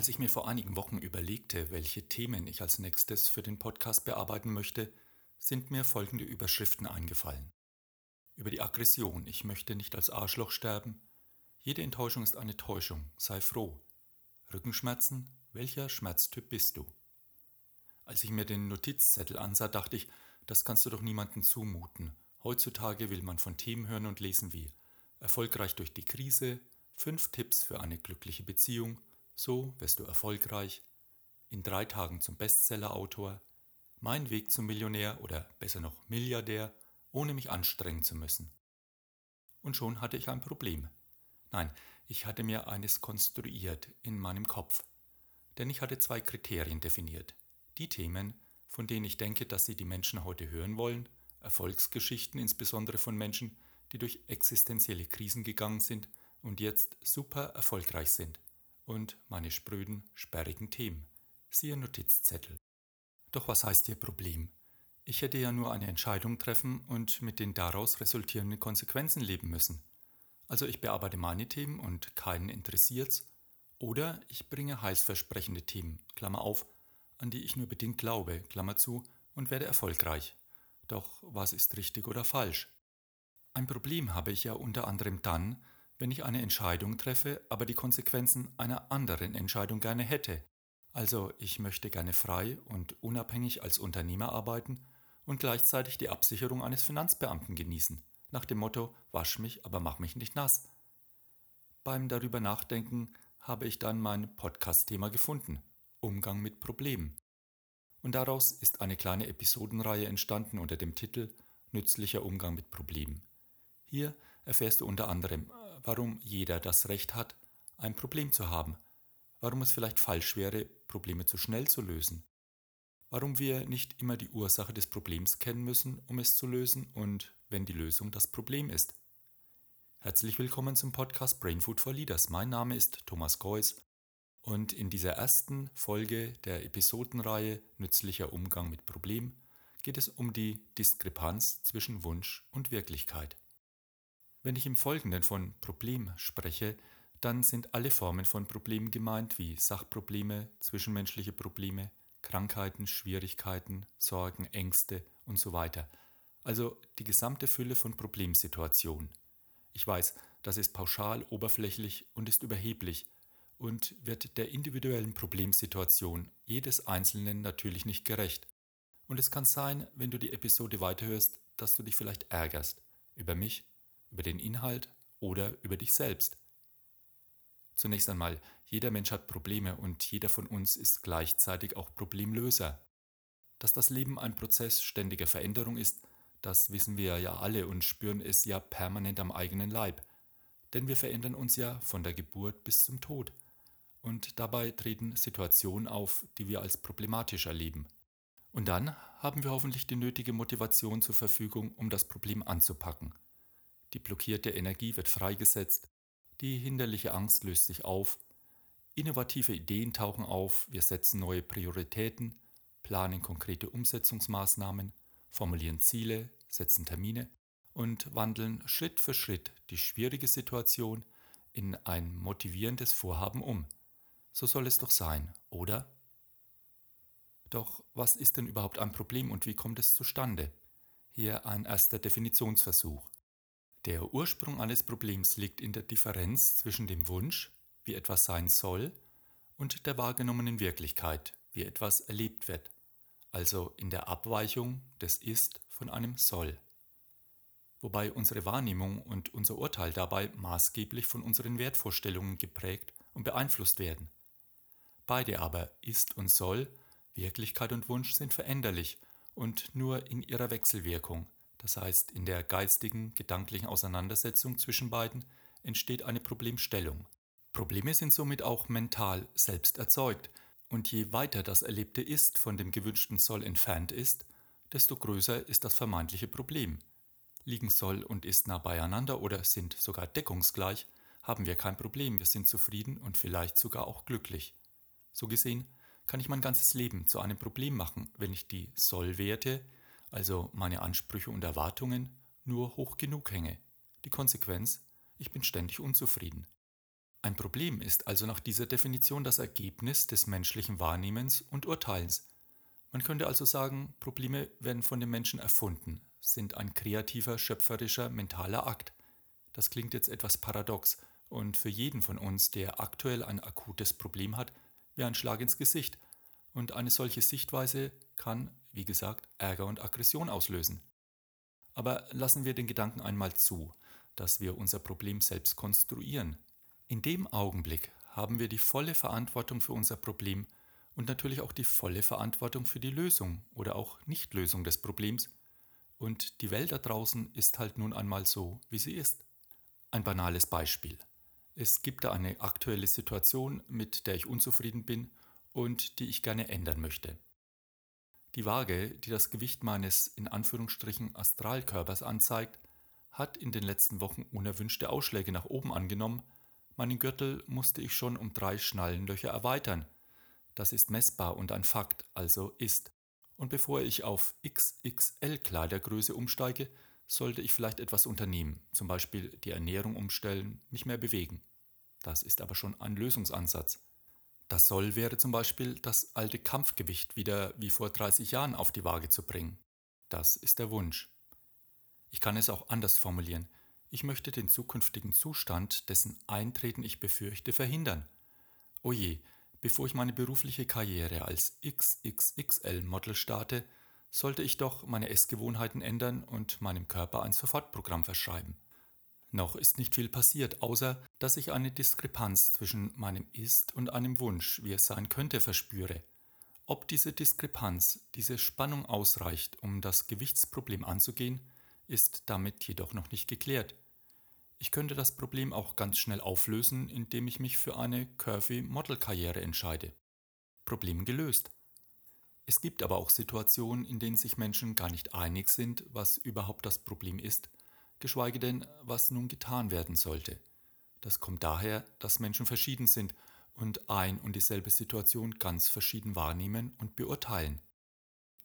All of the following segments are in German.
Als ich mir vor einigen Wochen überlegte, welche Themen ich als nächstes für den Podcast bearbeiten möchte, sind mir folgende Überschriften eingefallen. Über die Aggression, ich möchte nicht als Arschloch sterben. Jede Enttäuschung ist eine Täuschung, sei froh. Rückenschmerzen, welcher Schmerztyp bist du? Als ich mir den Notizzettel ansah, dachte ich, das kannst du doch niemandem zumuten. Heutzutage will man von Themen hören und lesen wie Erfolgreich durch die Krise, fünf Tipps für eine glückliche Beziehung, so wirst du erfolgreich, in drei Tagen zum Bestsellerautor, mein Weg zum Millionär oder besser noch Milliardär, ohne mich anstrengen zu müssen. Und schon hatte ich ein Problem. Nein, ich hatte mir eines konstruiert in meinem Kopf. Denn ich hatte zwei Kriterien definiert. Die Themen, von denen ich denke, dass sie die Menschen heute hören wollen, Erfolgsgeschichten insbesondere von Menschen, die durch existenzielle Krisen gegangen sind und jetzt super erfolgreich sind. Und meine spröden, sperrigen Themen. Siehe Notizzettel. Doch was heißt hier Problem? Ich hätte ja nur eine Entscheidung treffen und mit den daraus resultierenden Konsequenzen leben müssen. Also ich bearbeite meine Themen und keinen interessiert's. Oder ich bringe heilsversprechende Themen, Klammer auf, an die ich nur bedingt glaube, Klammer zu, und werde erfolgreich. Doch was ist richtig oder falsch? Ein Problem habe ich ja unter anderem dann, wenn ich eine Entscheidung treffe, aber die Konsequenzen einer anderen Entscheidung gerne hätte. Also ich möchte gerne frei und unabhängig als Unternehmer arbeiten und gleichzeitig die Absicherung eines Finanzbeamten genießen, nach dem Motto wasch mich, aber mach mich nicht nass. Beim darüber nachdenken habe ich dann mein Podcast-Thema gefunden, Umgang mit Problemen. Und daraus ist eine kleine Episodenreihe entstanden unter dem Titel Nützlicher Umgang mit Problemen. Hier erfährst du unter anderem, warum jeder das Recht hat, ein Problem zu haben, warum es vielleicht falsch wäre, Probleme zu schnell zu lösen, warum wir nicht immer die Ursache des Problems kennen müssen, um es zu lösen und wenn die Lösung das Problem ist. Herzlich willkommen zum Podcast Brain Food for Leaders. Mein Name ist Thomas Geuss und in dieser ersten Folge der Episodenreihe Nützlicher Umgang mit Problemen geht es um die Diskrepanz zwischen Wunsch und Wirklichkeit. Wenn ich im Folgenden von Problem spreche, dann sind alle Formen von Problemen gemeint, wie Sachprobleme, zwischenmenschliche Probleme, Krankheiten, Schwierigkeiten, Sorgen, Ängste und so weiter. Also die gesamte Fülle von Problemsituationen. Ich weiß, das ist pauschal, oberflächlich und ist überheblich und wird der individuellen Problemsituation jedes Einzelnen natürlich nicht gerecht. Und es kann sein, wenn du die Episode weiterhörst, dass du dich vielleicht ärgerst über mich über den Inhalt oder über dich selbst. Zunächst einmal, jeder Mensch hat Probleme und jeder von uns ist gleichzeitig auch Problemlöser. Dass das Leben ein Prozess ständiger Veränderung ist, das wissen wir ja alle und spüren es ja permanent am eigenen Leib. Denn wir verändern uns ja von der Geburt bis zum Tod. Und dabei treten Situationen auf, die wir als problematisch erleben. Und dann haben wir hoffentlich die nötige Motivation zur Verfügung, um das Problem anzupacken. Die blockierte Energie wird freigesetzt, die hinderliche Angst löst sich auf, innovative Ideen tauchen auf, wir setzen neue Prioritäten, planen konkrete Umsetzungsmaßnahmen, formulieren Ziele, setzen Termine und wandeln Schritt für Schritt die schwierige Situation in ein motivierendes Vorhaben um. So soll es doch sein, oder? Doch was ist denn überhaupt ein Problem und wie kommt es zustande? Hier ein erster Definitionsversuch. Der Ursprung eines Problems liegt in der Differenz zwischen dem Wunsch, wie etwas sein soll, und der wahrgenommenen Wirklichkeit, wie etwas erlebt wird, also in der Abweichung des Ist von einem Soll. Wobei unsere Wahrnehmung und unser Urteil dabei maßgeblich von unseren Wertvorstellungen geprägt und beeinflusst werden. Beide aber Ist und Soll, Wirklichkeit und Wunsch sind veränderlich und nur in ihrer Wechselwirkung – das heißt in der geistigen, gedanklichen Auseinandersetzung zwischen beiden, entsteht eine Problemstellung. Probleme sind somit auch mental selbst erzeugt, und je weiter das erlebte Ist von dem gewünschten Soll entfernt ist, desto größer ist das vermeintliche Problem. Liegen Soll und Ist nah beieinander oder sind sogar deckungsgleich, haben wir kein Problem, wir sind zufrieden und vielleicht sogar auch glücklich. So gesehen kann ich mein ganzes Leben zu einem Problem machen, wenn ich die Sollwerte, also meine Ansprüche und Erwartungen, nur hoch genug hänge. Die Konsequenz, ich bin ständig unzufrieden. Ein Problem ist also nach dieser Definition das Ergebnis des menschlichen Wahrnehmens und Urteilens. Man könnte also sagen, Probleme werden von den Menschen erfunden, sind ein kreativer, schöpferischer, mentaler Akt. Das klingt jetzt etwas paradox und für jeden von uns, der aktuell ein akutes Problem hat, wie ein Schlag ins Gesicht. Und eine solche Sichtweise kann, wie gesagt, Ärger und Aggression auslösen. Aber lassen wir den Gedanken einmal zu, dass wir unser Problem selbst konstruieren, in dem Augenblick haben wir die volle Verantwortung für unser Problem und natürlich auch die volle Verantwortung für die Lösung oder auch Nichtlösung des Problems. Und die Welt da draußen ist halt nun einmal so, wie sie ist. Ein banales Beispiel. Es gibt da eine aktuelle Situation, mit der ich unzufrieden bin und die ich gerne ändern möchte. Die Waage, die das Gewicht meines in Anführungsstrichen Astralkörpers anzeigt, hat in den letzten Wochen unerwünschte Ausschläge nach oben angenommen, Meinen Gürtel musste ich schon um drei Schnallenlöcher erweitern. Das ist messbar und ein Fakt, also ist. Und bevor ich auf XXL Kleidergröße umsteige, sollte ich vielleicht etwas unternehmen, zum Beispiel die Ernährung umstellen, mich mehr bewegen. Das ist aber schon ein Lösungsansatz. Das Soll wäre zum Beispiel, das alte Kampfgewicht wieder wie vor 30 Jahren auf die Waage zu bringen. Das ist der Wunsch. Ich kann es auch anders formulieren. Ich möchte den zukünftigen Zustand, dessen Eintreten ich befürchte, verhindern. Oje, oh bevor ich meine berufliche Karriere als XXXL-Model starte, sollte ich doch meine Essgewohnheiten ändern und meinem Körper ein Sofortprogramm verschreiben. Noch ist nicht viel passiert, außer dass ich eine Diskrepanz zwischen meinem Ist und einem Wunsch, wie es sein könnte, verspüre. Ob diese Diskrepanz, diese Spannung ausreicht, um das Gewichtsproblem anzugehen, ist damit jedoch noch nicht geklärt. Ich könnte das Problem auch ganz schnell auflösen, indem ich mich für eine Curvy-Model-Karriere entscheide. Problem gelöst. Es gibt aber auch Situationen, in denen sich Menschen gar nicht einig sind, was überhaupt das Problem ist, geschweige denn, was nun getan werden sollte. Das kommt daher, dass Menschen verschieden sind und ein und dieselbe Situation ganz verschieden wahrnehmen und beurteilen.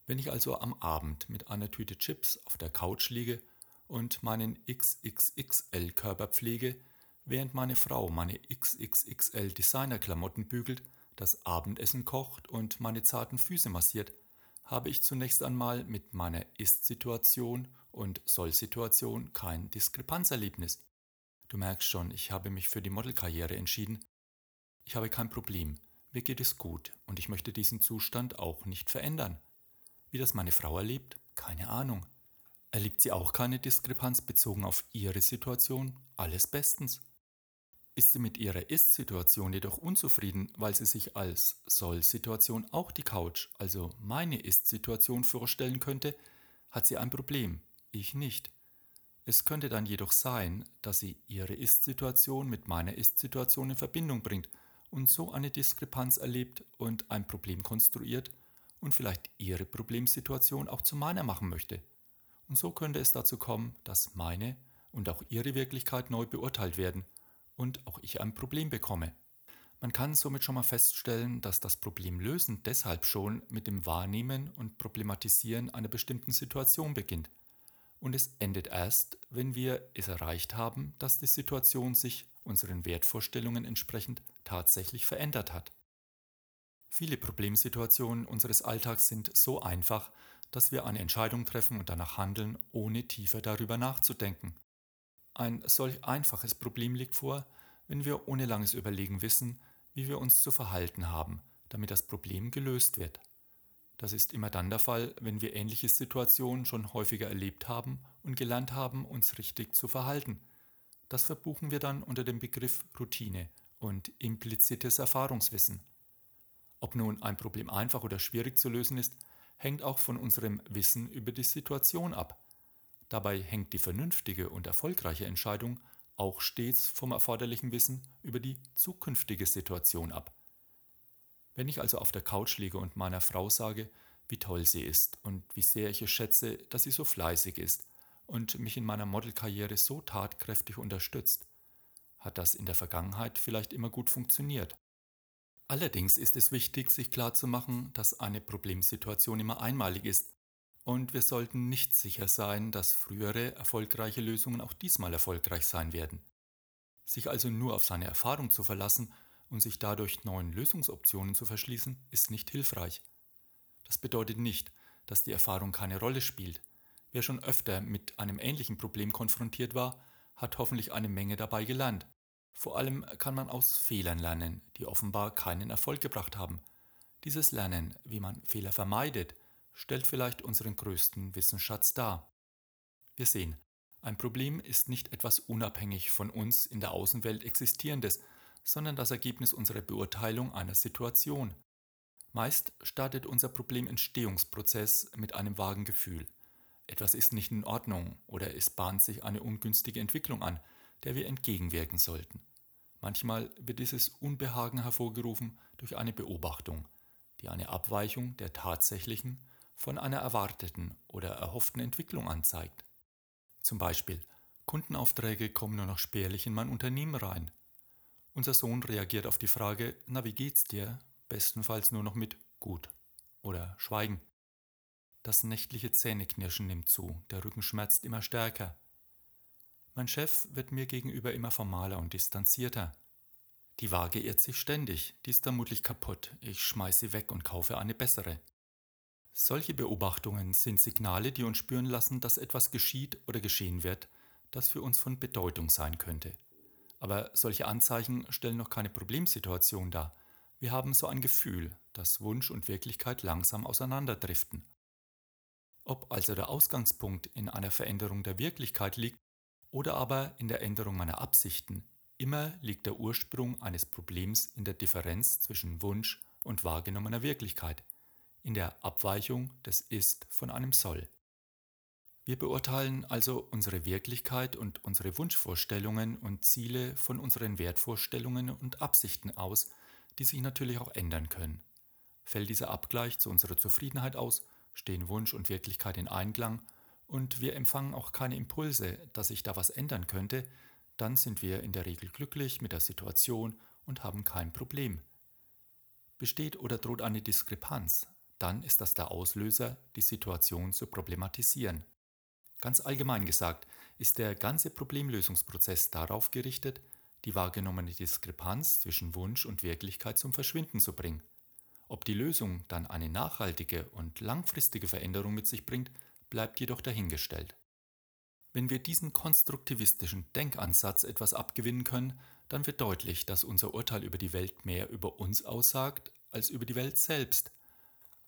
Wenn ich also am Abend mit einer Tüte Chips auf der Couch liege und meinen XXXL Körper pflege, während meine Frau meine XXXL Designerklamotten bügelt, das Abendessen kocht und meine zarten Füße massiert, habe ich zunächst einmal mit meiner Ist-Situation und Soll-Situation kein Diskrepanzerlebnis. Du merkst schon, ich habe mich für die Modelkarriere entschieden. Ich habe kein Problem, mir geht es gut und ich möchte diesen Zustand auch nicht verändern. Wie das meine Frau erlebt? Keine Ahnung. Erlebt sie auch keine Diskrepanz bezogen auf ihre Situation? Alles bestens. Ist sie mit ihrer Ist-Situation jedoch unzufrieden, weil sie sich als Soll-Situation auch die Couch, also meine Ist-Situation vorstellen könnte, hat sie ein Problem, ich nicht. Es könnte dann jedoch sein, dass sie ihre Ist-Situation mit meiner Ist-Situation in Verbindung bringt und so eine Diskrepanz erlebt und ein Problem konstruiert, und vielleicht ihre Problemsituation auch zu meiner machen möchte. Und so könnte es dazu kommen, dass meine und auch ihre Wirklichkeit neu beurteilt werden und auch ich ein Problem bekomme. Man kann somit schon mal feststellen, dass das Problemlösen deshalb schon mit dem Wahrnehmen und Problematisieren einer bestimmten Situation beginnt. Und es endet erst, wenn wir es erreicht haben, dass die Situation sich unseren Wertvorstellungen entsprechend tatsächlich verändert hat. Viele Problemsituationen unseres Alltags sind so einfach, dass wir eine Entscheidung treffen und danach handeln, ohne tiefer darüber nachzudenken. Ein solch einfaches Problem liegt vor, wenn wir ohne langes Überlegen wissen, wie wir uns zu verhalten haben, damit das Problem gelöst wird. Das ist immer dann der Fall, wenn wir ähnliche Situationen schon häufiger erlebt haben und gelernt haben, uns richtig zu verhalten. Das verbuchen wir dann unter dem Begriff Routine und implizites Erfahrungswissen. Ob nun ein Problem einfach oder schwierig zu lösen ist, hängt auch von unserem Wissen über die Situation ab. Dabei hängt die vernünftige und erfolgreiche Entscheidung auch stets vom erforderlichen Wissen über die zukünftige Situation ab. Wenn ich also auf der Couch liege und meiner Frau sage, wie toll sie ist und wie sehr ich es schätze, dass sie so fleißig ist und mich in meiner Modelkarriere so tatkräftig unterstützt, hat das in der Vergangenheit vielleicht immer gut funktioniert. Allerdings ist es wichtig, sich klarzumachen, dass eine Problemsituation immer einmalig ist und wir sollten nicht sicher sein, dass frühere erfolgreiche Lösungen auch diesmal erfolgreich sein werden. Sich also nur auf seine Erfahrung zu verlassen und sich dadurch neuen Lösungsoptionen zu verschließen, ist nicht hilfreich. Das bedeutet nicht, dass die Erfahrung keine Rolle spielt. Wer schon öfter mit einem ähnlichen Problem konfrontiert war, hat hoffentlich eine Menge dabei gelernt. Vor allem kann man aus Fehlern lernen, die offenbar keinen Erfolg gebracht haben. Dieses Lernen, wie man Fehler vermeidet, stellt vielleicht unseren größten Wissensschatz dar. Wir sehen, ein Problem ist nicht etwas unabhängig von uns in der Außenwelt existierendes, sondern das Ergebnis unserer Beurteilung einer Situation. Meist startet unser Problementstehungsprozess mit einem vagen Gefühl. Etwas ist nicht in Ordnung oder es bahnt sich eine ungünstige Entwicklung an, der wir entgegenwirken sollten. Manchmal wird dieses Unbehagen hervorgerufen durch eine Beobachtung, die eine Abweichung der tatsächlichen von einer erwarteten oder erhofften Entwicklung anzeigt. Zum Beispiel, Kundenaufträge kommen nur noch spärlich in mein Unternehmen rein. Unser Sohn reagiert auf die Frage, na wie geht's dir? Bestenfalls nur noch mit gut oder Schweigen. Das nächtliche Zähneknirschen nimmt zu, der Rücken schmerzt immer stärker. Mein Chef wird mir gegenüber immer formaler und distanzierter. Die Waage irrt sich ständig, die ist vermutlich kaputt, ich schmeiß sie weg und kaufe eine bessere. Solche Beobachtungen sind Signale, die uns spüren lassen, dass etwas geschieht oder geschehen wird, das für uns von Bedeutung sein könnte. Aber solche Anzeichen stellen noch keine Problemsituation dar. Wir haben so ein Gefühl, dass Wunsch und Wirklichkeit langsam auseinanderdriften. Ob also der Ausgangspunkt in einer Veränderung der Wirklichkeit liegt oder aber in der Änderung meiner Absichten, immer liegt der Ursprung eines Problems in der Differenz zwischen Wunsch und wahrgenommener Wirklichkeit – in der Abweichung des Ist von einem Soll. Wir beurteilen also unsere Wirklichkeit und unsere Wunschvorstellungen und Ziele von unseren Wertvorstellungen und Absichten aus, die sich natürlich auch ändern können. Fällt dieser Abgleich zu unserer Zufriedenheit aus, stehen Wunsch und Wirklichkeit in Einklang und wir empfangen auch keine Impulse, dass sich da was ändern könnte, dann sind wir in der Regel glücklich mit der Situation und haben kein Problem. Besteht oder droht eine Diskrepanz, dann ist das der Auslöser, die Situation zu problematisieren. Ganz allgemein gesagt ist der ganze Problemlösungsprozess darauf gerichtet, die wahrgenommene Diskrepanz zwischen Wunsch und Wirklichkeit zum Verschwinden zu bringen. Ob die Lösung dann eine nachhaltige und langfristige Veränderung mit sich bringt, bleibt jedoch dahingestellt. Wenn wir diesen konstruktivistischen Denkansatz etwas abgewinnen können, dann wird deutlich, dass unser Urteil über die Welt mehr über uns aussagt als über die Welt selbst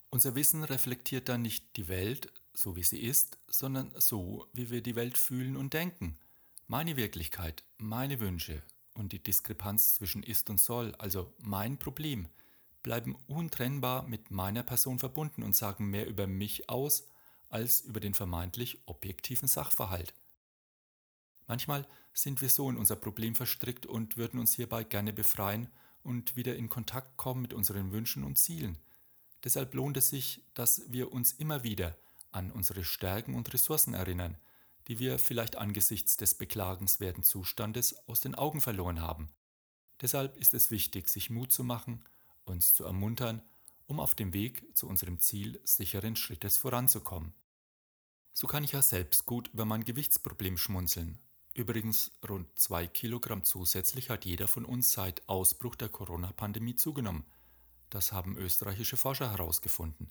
unser Wissen reflektiert dann nicht die Welt, so wie sie ist, sondern so, wie wir die Welt fühlen und denken. Meine Wirklichkeit, meine Wünsche und die Diskrepanz zwischen ist und soll, also mein Problem, bleiben untrennbar mit meiner Person verbunden und sagen mehr über mich aus als über den vermeintlich objektiven Sachverhalt. Manchmal sind wir so in unser Problem verstrickt und würden uns hierbei gerne befreien und wieder in Kontakt kommen mit unseren Wünschen und Zielen. Deshalb lohnt es sich, dass wir uns immer wieder an unsere Stärken und Ressourcen erinnern, die wir vielleicht angesichts des beklagenswerten Zustandes aus den Augen verloren haben. Deshalb ist es wichtig, sich Mut zu machen, uns zu ermuntern, um auf dem Weg zu unserem Ziel sicheren Schrittes voranzukommen. So kann ich ja selbst gut über mein Gewichtsproblem schmunzeln. Übrigens, rund zwei Kilogramm zusätzlich hat jeder von uns seit Ausbruch der Corona-Pandemie zugenommen – das haben österreichische Forscher herausgefunden.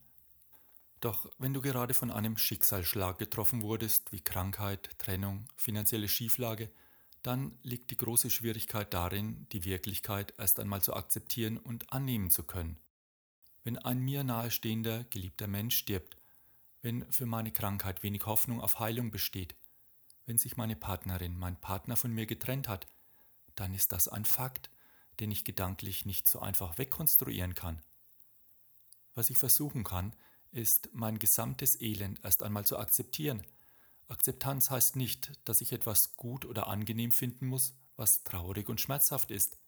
Doch wenn du gerade von einem Schicksalsschlag getroffen wurdest, wie Krankheit, Trennung, finanzielle Schieflage, dann liegt die große Schwierigkeit darin, die Wirklichkeit erst einmal zu akzeptieren und annehmen zu können. Wenn ein mir nahestehender, geliebter Mensch stirbt, wenn für meine Krankheit wenig Hoffnung auf Heilung besteht, wenn sich meine Partnerin, mein Partner von mir getrennt hat, dann ist das ein Fakt, den ich gedanklich nicht so einfach wegkonstruieren kann. Was ich versuchen kann, ist mein gesamtes Elend erst einmal zu akzeptieren. Akzeptanz heißt nicht, dass ich etwas gut oder angenehm finden muss, was traurig und schmerzhaft ist.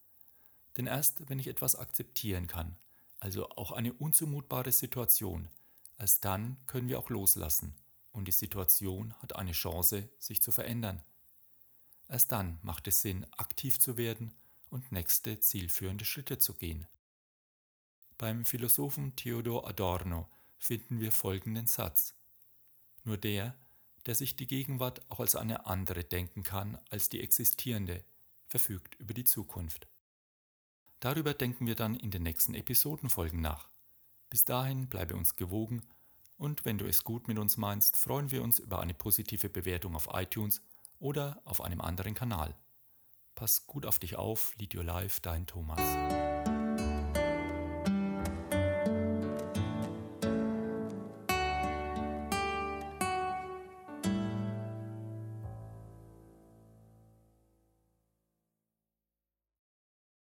Denn erst wenn ich etwas akzeptieren kann, also auch eine unzumutbare Situation, erst dann können wir auch loslassen und die Situation hat eine Chance, sich zu verändern. Erst dann macht es Sinn, aktiv zu werden und nächste zielführende Schritte zu gehen. Beim Philosophen Theodor Adorno finden wir folgenden Satz. Nur der, der sich die Gegenwart auch als eine andere denken kann als die existierende, verfügt über die Zukunft. Darüber denken wir dann in den nächsten Episodenfolgen nach. Bis dahin bleibe uns gewogen und wenn du es gut mit uns meinst, freuen wir uns über eine positive Bewertung auf iTunes oder auf einem anderen Kanal. Pass gut auf dich auf, Lead Your Life, dein Thomas.